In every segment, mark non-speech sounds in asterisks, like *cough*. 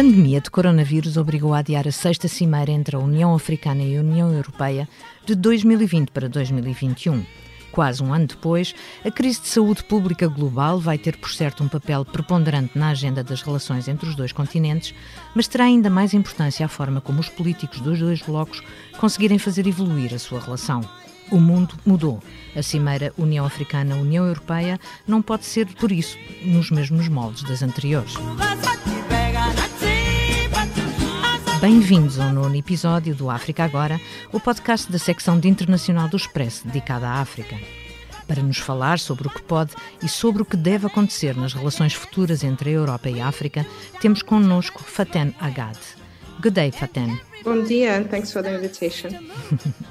pandemia de coronavírus obrigou a adiar a sexta cimeira entre a União Africana e a União Europeia de 2020 para 2021. Quase um ano depois, a crise de saúde pública global vai ter, por certo, um papel preponderante na agenda das relações entre os dois continentes, mas terá ainda mais importância a forma como os políticos dos dois blocos conseguirem fazer evoluir a sua relação. O mundo mudou. A cimeira União Africana-União Europeia não pode ser, por isso, nos mesmos moldes das anteriores. Bem-vindos ao nono episódio do África Agora, o podcast da secção de internacional do Expresso dedicada à África. Para nos falar sobre o que pode e sobre o que deve acontecer nas relações futuras entre a Europa e a África, temos connosco Faten Agad. Good day, Faten. Bom dia and thanks for the invitation. *laughs*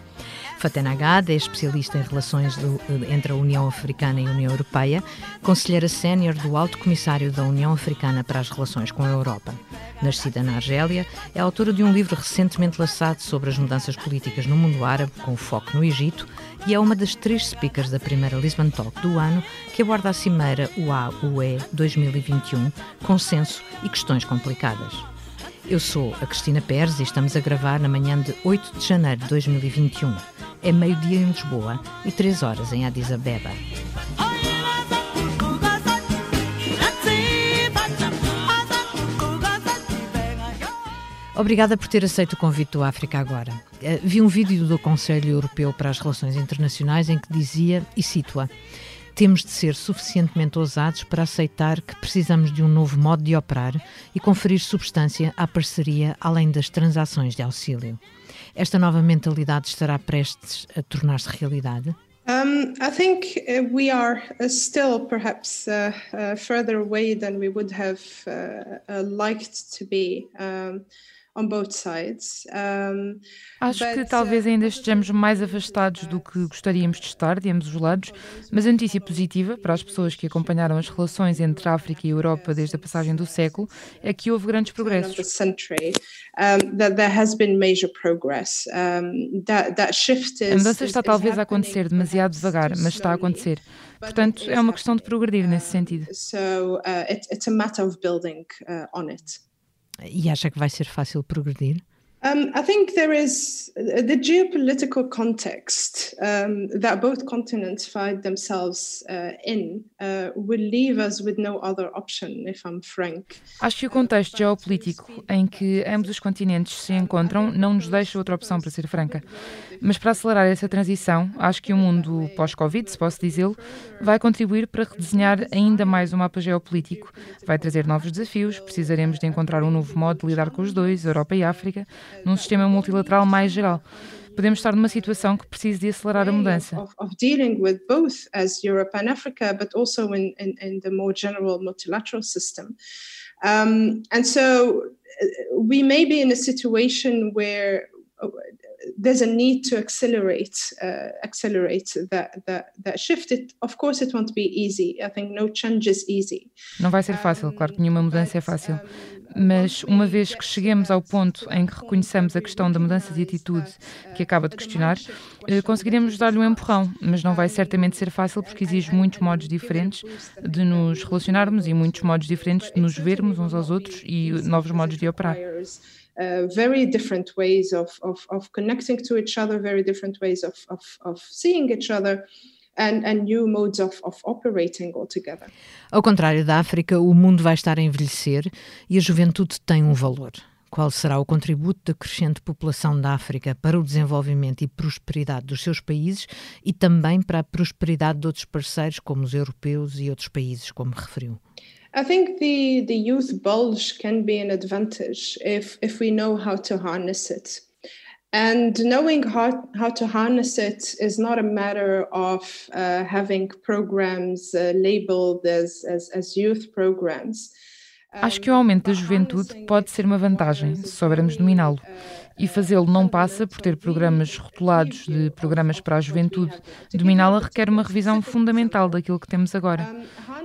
Fatena Agad é especialista em relações do, entre a União Africana e a União Europeia, conselheira sénior do Alto Comissário da União Africana para as Relações com a Europa. Nascida na Argélia, é autora de um livro recentemente lançado sobre as mudanças políticas no mundo árabe, com foco no Egito, e é uma das três speakers da primeira Lisbon Talk do ano, que aborda a cimeira UA-UE 2021, consenso e questões complicadas. Eu sou a Cristina Pérez e estamos a gravar na manhã de 8 de janeiro de 2021. É meio-dia em Lisboa e 3 horas em Addis Abeba. Obrigada por ter aceito o convite do África Agora. Eh, vi um vídeo do Conselho Europeu para as Relações Internacionais em que dizia, e cito-a, temos de ser suficientemente ousados para aceitar que precisamos de um novo modo de operar e conferir substância à parceria além das transações de auxílio. Esta nova mentalidade estará prestes a tornar-se realidade? Um, I think uh, we are uh, still perhaps uh, uh further away than we would have uh, uh, liked to be. Um, Acho que talvez ainda estejamos mais afastados do que gostaríamos de estar, de ambos os lados, mas a notícia positiva para as pessoas que acompanharam as relações entre a África e a Europa desde a passagem do século é que houve grandes progressos. A mudança está talvez a acontecer demasiado devagar, mas está a acontecer. Portanto, é uma questão de progredir nesse sentido. So, uh, it, it's a matter of building uh, on it. E acha que vai ser fácil progredir? Um, I think there is uh, the geopolitical context um, that both continents find themselves uh, in uh, will leave us with no other option, if I'm frank. Acho que o contexto geopolítico em que ambos os continentes se encontram não nos deixa outra opção, para ser franca. Mas para acelerar essa transição, acho que o mundo pós-Covid, se posso dizê-lo, vai contribuir para redesenhar ainda mais o mapa geopolítico. Vai trazer novos desafios, precisaremos de encontrar um novo modo de lidar com os dois, Europa e África, num sistema multilateral mais geral. Podemos estar numa situação que precise de acelerar a mudança. Um, and so uh, we may be in a situation where uh, there's a need to accelerate uh, accelerate that, that that shift. It, of course, it won't be easy. I think no change is easy. Não vai ser fácil, claro que nenhuma mudança é fácil mas uma vez que cheguemos ao ponto em que reconheçamos a questão da mudança de atitude que acaba de questionar, eh, conseguiremos dar-lhe um empurrão, mas não vai certamente ser fácil porque exige muitos modos diferentes de nos relacionarmos e muitos modos diferentes de nos vermos uns aos outros e novos modos de operar. Uh, very different ways of, of, of connecting to each other, very different ways of, of, of seeing each other and, and new modes of, of operating altogether. Ao contrário da África, o mundo vai estar a envelhecer e a juventude tem um valor. Qual será o contributo da crescente população da África para o desenvolvimento e prosperidade dos seus países e também para a prosperidade de outros parceiros, como os europeus e outros países, como referiu? I think the, the youth bulge can be an advantage if, if we know how to harness it. And knowing how, how to harness it is not a matter of uh, having programs uh, labeled as, as, as youth programs. Acho que o aumento da juventude pode ser uma vantagem, se soubermos dominá-lo. E fazê-lo não passa por ter programas rotulados de programas para a juventude. Dominá-la requer uma revisão fundamental daquilo que temos agora.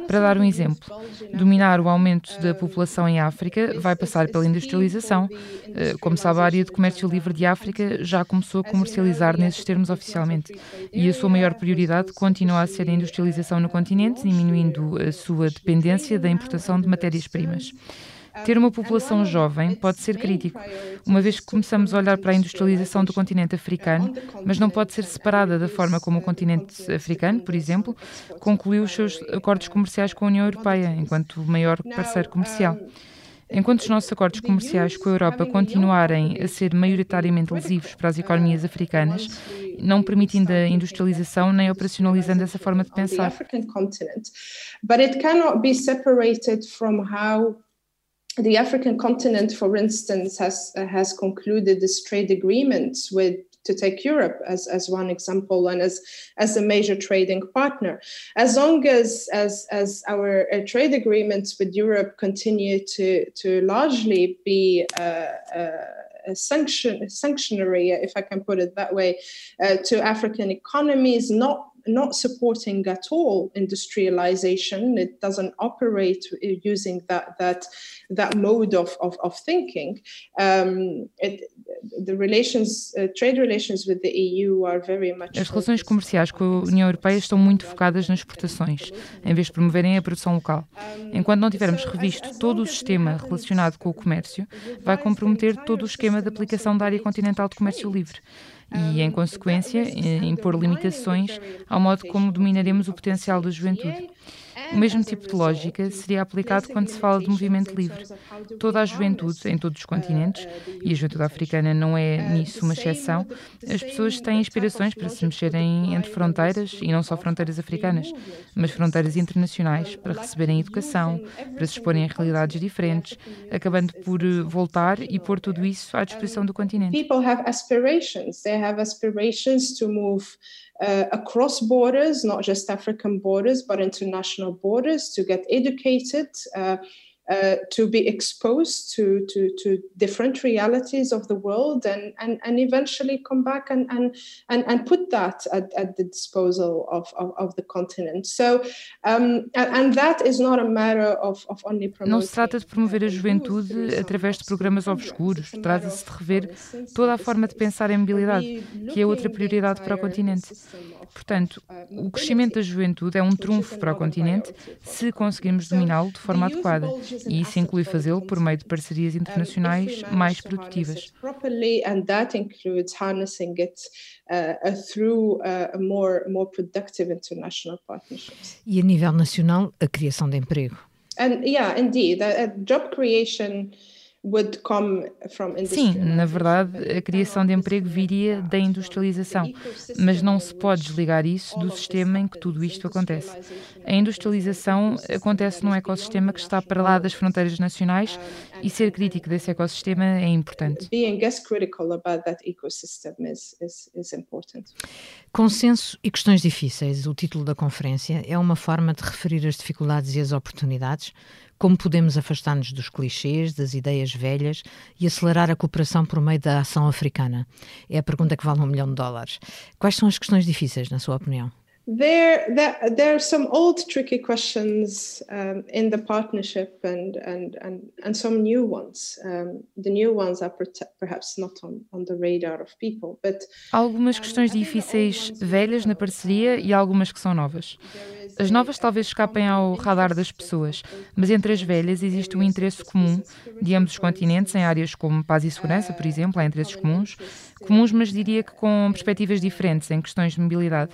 Para dar um exemplo, dominar o aumento da população em África vai passar pela industrialização. Eh, como sabe, a área de comércio livre de África já começou a comercializar nesses termos oficialmente. E a sua maior prioridade continua a ser a industrialização no continente, diminuindo a sua dependência da importação de matérias-primas. Ter uma população jovem pode ser crítico, uma vez que começamos a olhar para a industrialização do continente africano, mas não pode ser separada da forma como o continente africano, por exemplo, concluiu os seus acordos comerciais com a União Europeia, enquanto maior parceiro comercial. Enquanto os nossos acordos comerciais com a Europa continuarem a ser maioritariamente lesivos para as economias africanas, não permitindo a industrialização nem operacionalizando essa forma de pensar. The African continent, for instance, has has concluded this trade agreements with to take Europe as, as one example and as, as a major trading partner. As long as, as, as our uh, trade agreements with Europe continue to, to largely be uh, uh, a sanction, sanctionary, if I can put it that way, uh, to African economies, not not supporting at all industrialization. It doesn't operate using that that that mode of of, of thinking. Um, it, the relations, uh, trade relations with the EU are very much. As relações comerciais com a União Europeia estão muito focadas nas exportações, em vez de promoverem a produção local. Enquanto não tivermos revisto todo o sistema relacionado com o comércio, vai comprometer todo o esquema de aplicação da área continental de comércio livre e, em consequência, impor limitações ao modo como dominaremos o potencial da juventude. O mesmo tipo de lógica seria aplicado quando se fala de movimento livre. Toda a juventude, em todos os continentes, e a juventude africana não é nisso uma exceção, as pessoas têm inspirações para se mexerem entre fronteiras, e não só fronteiras africanas, mas fronteiras internacionais, para receberem educação, para se exporem a realidades diferentes, acabando por eh, voltar e pôr tudo isso à disposição do continente. People have aspirations. They have aspirations to move uh, across borders, not just African borders, but international borders, to get educated, uh, uh, to be exposed to, to, to different realities of the world and, and, and eventually come back and, and, and, and put that at, at the disposal of, of, of the continent. So, um, and that is not a matter of, of only promoting. Não se trata de promover a juventude através de programas obscuros, trata-se de rever toda a forma de pensar em mobilidade, que é outra prioridade para o continente. Portanto, o crescimento da juventude é um trunfo para o continente se conseguirmos dominá-lo de forma adequada e isso inclui fazê-lo por meio de parcerias internacionais mais produtivas. E a nível nacional, a criação de emprego. And yeah, indeed, a, a job creation Sim, na verdade, a criação de emprego viria da industrialização, mas não se pode desligar isso do sistema em que tudo isto acontece. A industrialização acontece num ecossistema que está para lá das fronteiras nacionais e ser crítico desse ecossistema é importante. Consenso e questões difíceis, o título da conferência, é uma forma de referir as dificuldades e as oportunidades como podemos afastar-nos dos clichês, das ideias velhas e acelerar a cooperação por meio da ação africana? É a pergunta que vale um milhão de dólares. Quais são as questões difíceis, na sua opinião? There, there, there are some old tricky questions um, in the partnership and, and, and, and some new ones. Um, the new ones are perhaps not on, on the radar of people, but... Algumas questões difíceis velhas na parceria e algumas que são novas. As novas talvez escapem ao radar das pessoas, mas entre as velhas existe um interesse comum de ambos os continentes em áreas como paz e segurança, por exemplo, há interesses comuns, comuns, mas diria que com perspectivas diferentes em questões de mobilidade.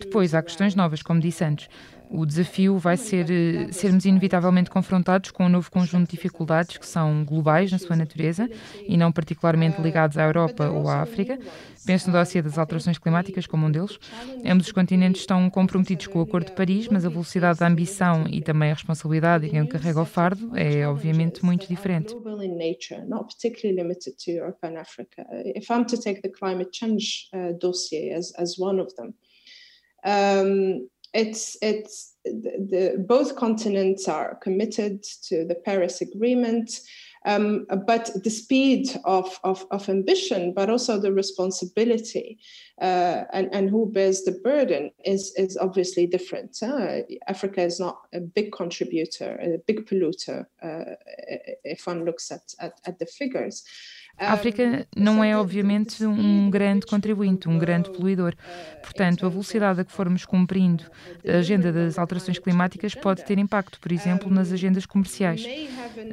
Depois há questões novas, como disse antes. O desafio vai ser eh, sermos inevitavelmente confrontados com um novo conjunto de dificuldades que são globais na sua natureza e não particularmente ligados à Europa ou à África. Penso no dossiê das alterações climáticas como um deles. Ambos os continentes estão comprometidos com o Acordo de Paris, mas a velocidade da ambição e também a responsabilidade de quem carrega o fardo é obviamente muito diferente. If I'm to take the climate change uh, um, it's it's the, the, both continents are committed to the Paris Agreement. Um, but the speed of, of, of, ambition, but also the responsibility uh, and, and who bears the burden is, is obviously different. Uh, Africa is not a big contributor, a big polluter, uh, if one looks at, at, at the figures. A África não é, obviamente, um grande contribuinte, um grande poluidor. Portanto, a velocidade a que formos cumprindo a agenda das alterações climáticas pode ter impacto, por exemplo, nas agendas comerciais.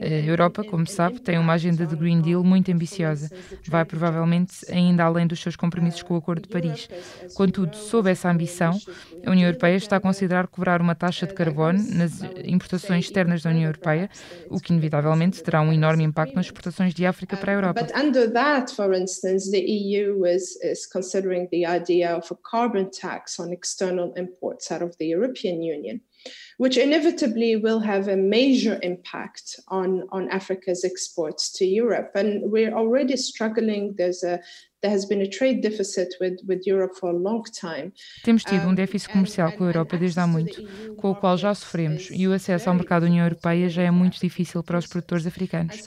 A Europa, como sabe, tem uma agenda de Green Deal muito ambiciosa. Vai provavelmente ainda além dos seus compromissos com o Acordo de Paris. Contudo, sob essa ambição, a União Europeia está a considerar cobrar uma taxa de carbono nas importações externas da União Europeia, o que inevitavelmente terá um enorme impacto nas exportações de África para a Europa. Under that, for instance, the EU is, is considering the idea of a carbon tax on external imports out of the European Union. which inevitably will have a major impact on, on Africa's exports to Europe. And we're already struggling. There's a there has been a trade deficit with, with Europe for a long time. Temos tido um déficit comercial com a Europa desde há muito, com o qual já sofremos, e o acesso ao mercado da União Europeia já é muito difícil para os produtores africanos.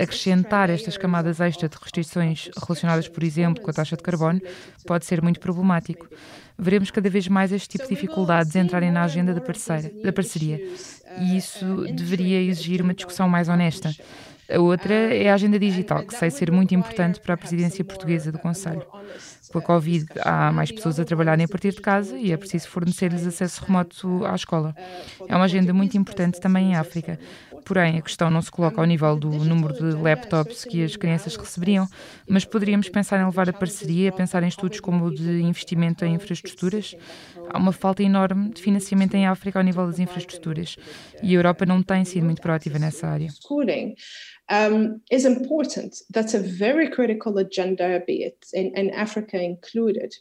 Acrescentar estas camadas extra de restrições relacionadas, por exemplo, com a taxa de carbono, pode ser muito problemático veremos cada vez mais este tipo de dificuldades entrarem na agenda da, parceira, da parceria. E isso deveria exigir uma discussão mais honesta. A outra é a agenda digital, que sei ser muito importante para a presidência portuguesa do Conselho. Com a Covid, há mais pessoas a trabalharem a partir de casa e é preciso fornecer-lhes acesso remoto à escola. É uma agenda muito importante também em África. Porém, a questão não se coloca ao nível do número de laptops que as crianças receberiam, mas poderíamos pensar em levar a parceria, pensar em estudos como o de investimento em infraestruturas. Há uma falta enorme de financiamento em África ao nível das infraestruturas e a Europa não tem sido muito proativa nessa área. Um, is important. That's a very critical agenda, be it in, in Africa included.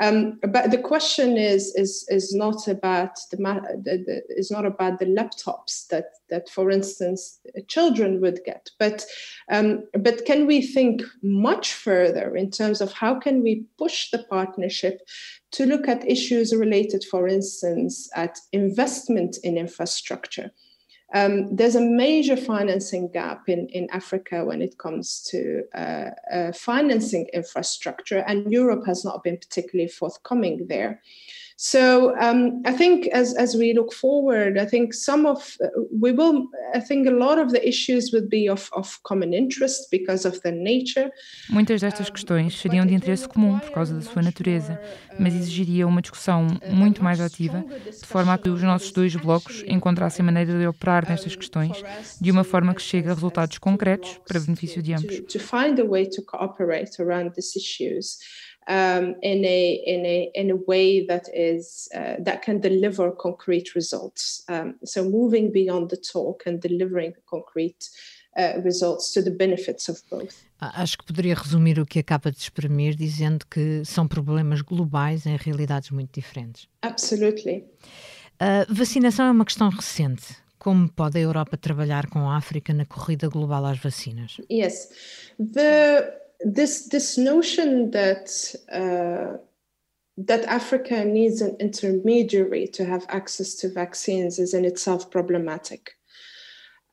Um, but the question is is is not about the, the, the is not about the laptops that that, for instance, children would get, but um, but can we think much further in terms of how can we push the partnership to look at issues related, for instance, at investment in infrastructure? Um, there's a major financing gap in, in Africa when it comes to uh, uh, financing infrastructure, and Europe has not been particularly forthcoming there. So um, I think as, as we look forward, I think some of uh, we will. I think a lot of the issues would be of, of common interest because of their nature. Muitas destas questões seriam de interesse comum por causa da sua natureza, mas exigiria uma discussão muito mais ativa, de forma a que os nossos dois blocos encontrassem maneira de operar nestas questões de uma forma que chegue a resultados concretos para benefício de ambos. To find a way to cooperate around these issues. Um, in a in a in a way that is uh, that can deliver concrete results. Um, so moving beyond the talk and delivering concrete uh, results to the benefits of both. Acho que poderia resumir o que acaba de exprimir dizendo que são problemas globais em realidades muito diferentes. Absolutely. A vacinação é uma questão recente. Como pode a Europa trabalhar com a África na corrida global às vacinas? Yes. The this this notion that uh, that Africa needs an intermediary to have access to vaccines is in itself problematic.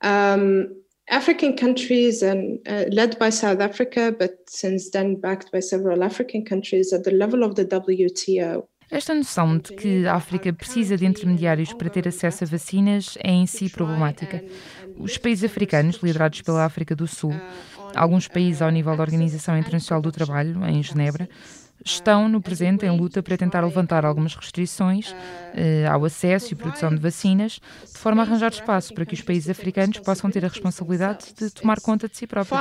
Um, African countries and uh, led by South Africa, but since then backed by several African countries at the level of the WTO. Esta noção de que a África precisa de intermediários para ter acesso a vacinas é em si problemática. Os países africanos, liderados pela África do Sul, alguns países ao nível da Organização Internacional do Trabalho, em Genebra, estão no presente em luta para tentar levantar algumas restrições eh, ao acesso e produção de vacinas, de forma a arranjar espaço para que os países africanos possam ter a responsabilidade de tomar conta de si próprios.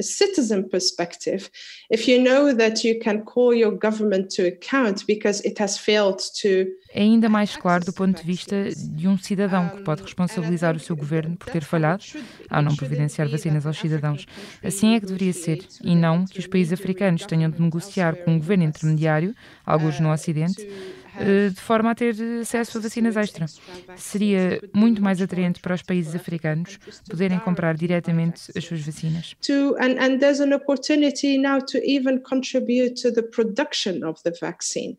Citizen perspective, if you know that you can call your government to account because it has failed to é ainda mais claro do ponto de vista de um cidadão que pode responsabilizar o seu governo por ter falhado ao não providenciar vacinas aos cidadãos. Assim é que deveria ser, e não que os países africanos tenham de negociar com um governo intermediário, alguns no Ocidente, eh, de forma a ter acesso a vacinas extra. Seria muito mais atraente para os países africanos poderem comprar diretamente as suas vacinas. To, and, and there's an opportunity now to even contribute to the production of the vaccine.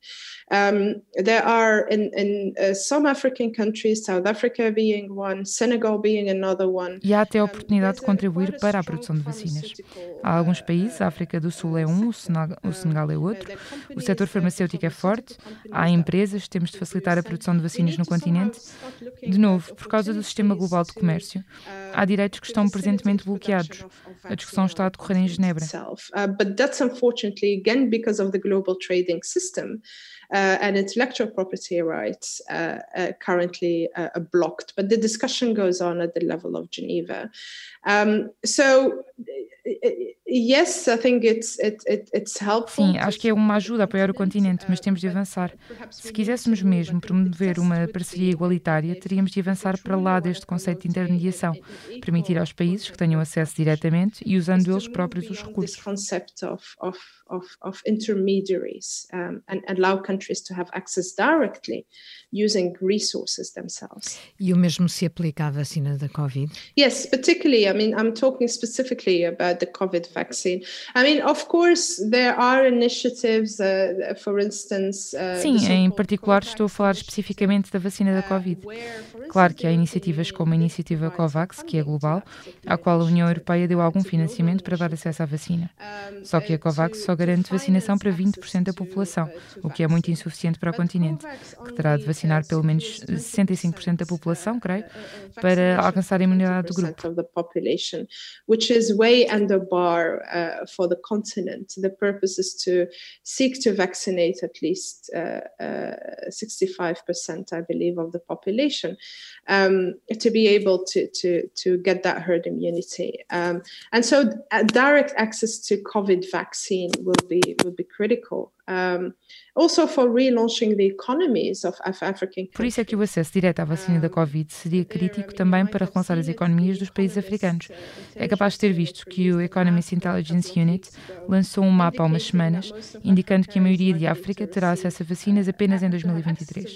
Um, there are in, in uh, some African countries, South Africa being one, Senegal being another one. E há até a oportunidade de contribuir para a produção de vacinas. Há alguns países, a África do Sul é um, o Senegal, é outro. O setor farmacêutico é forte. Há empresas, temos de facilitar a produção de vacinas no continente. De novo, por causa do sistema global de comércio, há direitos que estão presentemente bloqueados. A discussão está a decorrer em Genebra. But that's unfortunately again because of the global trading system. uh, and intellectual property rights uh, uh, currently uh, blocked. But the discussion goes on at the level of Geneva. Um, so Yes, I think it's, it, it, it's helpful. Sim, acho que é uma ajuda a apoiar o continente, mas temos de avançar. Se quiséssemos mesmo promover uma parceria igualitária, teríamos de avançar para lá deste conceito de intermediação, permitir aos países que tenham acesso diretamente e usando eles próprios os recursos. Of, of intermediaries and allow countries to have access directly using resources themselves. E o mesmo se aplica à vacina da Covid? Yes, particularly. I mean, I'm talking specifically about the COVID vaccine. I mean, of course, there are initiatives, uh, for instance. Uh, Sim, em particular estou a falar especificamente da vacina da uh, Covid. Claro que há iniciativas como a iniciativa COVAX, que é global, à qual a União Europeia deu algum financiamento para dar acesso à vacina. Só que a COVAX só garante vacinação para 20% da população, o que é muito insuficiente para o continente, que terá de vacinar pelo menos 65% da população, creio, para alcançar a imunidade do grupo. Bar uh, for the continent. The purpose is to seek to vaccinate at least uh, uh, 65%, I believe, of the population um, to be able to, to, to get that herd immunity. Um, and so uh, direct access to COVID vaccine will be, will be critical. Um, Por isso é que o acesso direto à vacina da Covid seria crítico também para relançar as economias dos países africanos. É capaz de ter visto que o Economist Intelligence Unit lançou um mapa há umas semanas, indicando que a maioria de África terá acesso a vacinas apenas em 2023.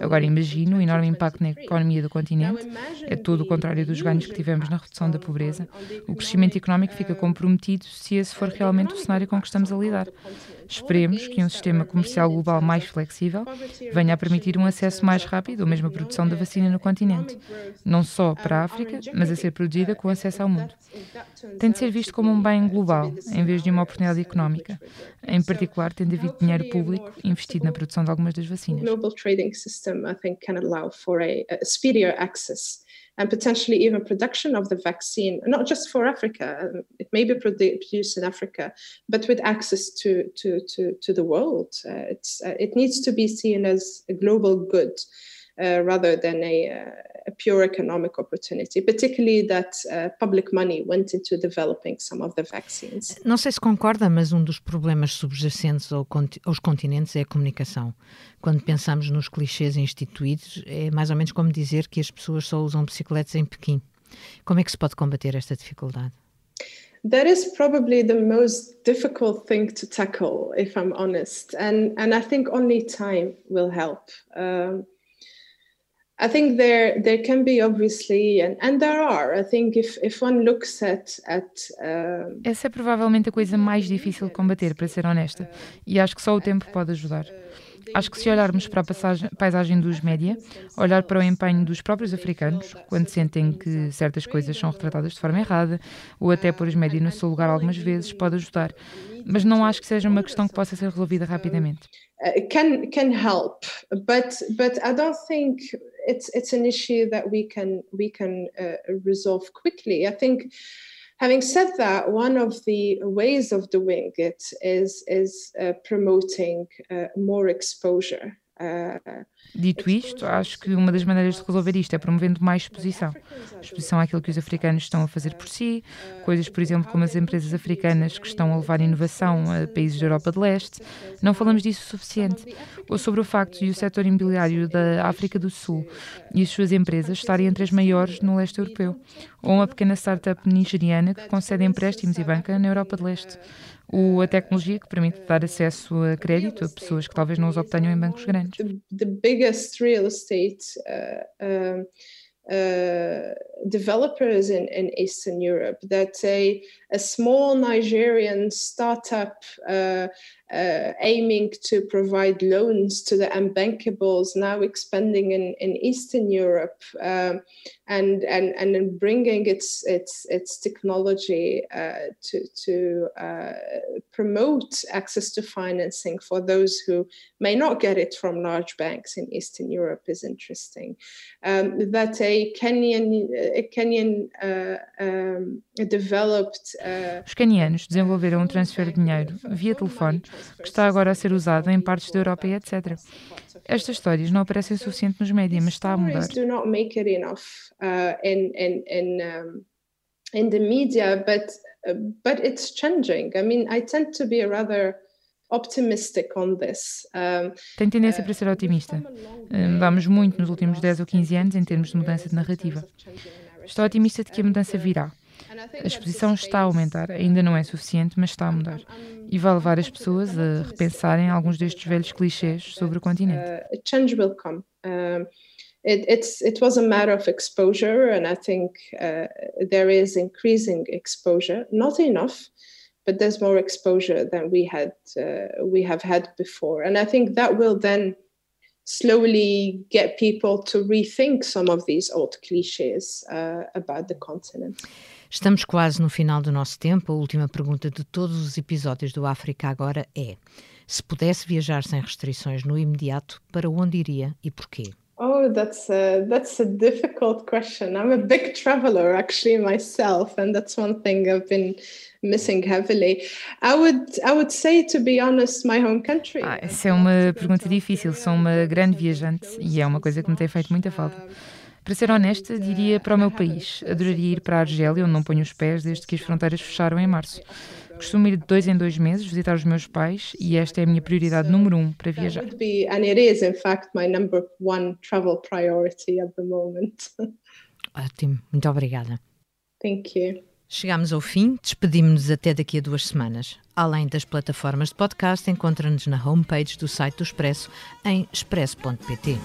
Agora imagino o enorme impacto na economia do continente, é todo o contrário dos ganhos que tivemos na redução da pobreza. O crescimento económico fica comprometido se esse for realmente o cenário com que estamos a lidar. Esperemos que um sistema comercial global mais flexível venha a permitir um acesso mais rápido ou mesmo a produção da vacina no continente, não só para a África, mas a ser produzida com acesso ao mundo. Tem de ser visto como um bem global, em vez de uma oportunidade económica. Em particular, tem de haver dinheiro público investido na produção de algumas das vacinas. And potentially even production of the vaccine, not just for Africa. It may be produced in Africa, but with access to to to, to the world. Uh, it's uh, it needs to be seen as a global good. Uh, rather than a, uh, a, pure economic opportunity, particularly that uh, public money went into developing some of the vaccines. Não sei se concorda, mas um dos problemas subjacentes ao, aos continentes é a comunicação. Quando pensamos nos clichês instituídos, é mais ou menos como dizer que as pessoas só usam bicicletas em Pequim. Como é que se pode combater esta dificuldade? that is probably the most difficult thing to tackle, if I'm honest. And and I think only time will help. Um, I think there there can be obviously and, and there are. I think if if one looks at at uh, Essa é provavelmente a coisa mais difícil de combater, para ser honesta, e acho que só o tempo pode ajudar. Acho que se olharmos para a passagem, paisagem dos média, olhar para o empenho dos próprios africanos, quando sentem que certas coisas são retratadas de forma errada, ou até pôr os média no seu lugar algumas vezes, pode ajudar. Mas não acho que seja uma questão que possa ser resolvida rapidamente. Uh, can can help, but but I don't think it's it's an issue that we can we can uh, resolve quickly. I think Having said that, one of the ways of doing it is, is uh, promoting uh, more exposure Dito isto, acho que uma das maneiras de resolver isto é promovendo mais exposição. Exposição àquilo que os africanos estão a fazer por si, coisas, por exemplo, como as empresas africanas que estão a levar inovação a países da Europa de Leste. Não falamos disso o suficiente. Ou sobre o facto de o setor imobiliário da África do Sul e as suas empresas estarem entre as maiores no leste europeu. Ou uma pequena startup nigeriana que concede empréstimos e banca na Europa de Leste o, a tecnologia que permite dar acesso a crédito a pessoas que talvez não os obtenham em bancos grandes. The biggest real estate uh, uh, uh, developers in, in Eastern Europe that a, a small Nigerian startup uh, uh, aiming to provide loans to the unbankables, now expanding in, in Eastern Europe um, and, and, and bringing its, its, its technology uh, to, to uh, promote access to financing for those who may not get it from large banks in Eastern Europe is interesting. Um, that a Uh. Uh, Os canianos desenvolveram um transfer de dinheiro via telefone que está agora a ser usado em partes da Europa e etc. Estas histórias não aparecem o suficiente nos médias, mas está a mudar. uh, in, the media, but, but it's changing. I mean, I tend to be a rather optimistic on this. Tenho tendência para ser otimista. Mudamos muito nos últimos 10 ou 15 anos em termos de mudança de narrativa. Estou otimista de que a mudança virá. A exposição está a aumentar, ainda não é suficiente, mas está a mudar. E vai levar as pessoas a repensarem alguns destes velhos clichês sobre o continente. Uh, change will come. It, it's, it was a matter of exposure, and I think uh, there is increasing exposure, not enough, but there's more exposure than we had uh, we have had before, and I think that will then slowly get people to rethink some of these old clichés uh, about the continent. Estamos quase no final do nosso tempo. A última pergunta de todos os episódios do África Agora é: se pudesse viajar sem restrições no imediato, para onde iria e porquê? Oh, that's a, that's a difficult question. I'm a big traveler actually myself, and that's one thing I've been missing heavily. I would I would say to be honest, my home country. Ah, essa é uma pergunta difícil. Sou uma grande viajante e é uma coisa que me tem feito muita falta. Para ser honesta, diria para o meu país. Adoraria ir para a Argélia, onde não ponho os pés desde que as fronteiras fecharam em março. Costumo ir de dois em dois meses visitar os meus pais e esta é a minha prioridade número um para viajar. Be, and it is, in fact, my number one travel priority at the moment. *laughs* Ótimo, muito obrigada. Thank you. Chegamos ao fim, despedimos-nos até daqui a duas semanas. Além das plataformas de podcast, encontra-nos na homepage do site do Expresso em expresso.pt.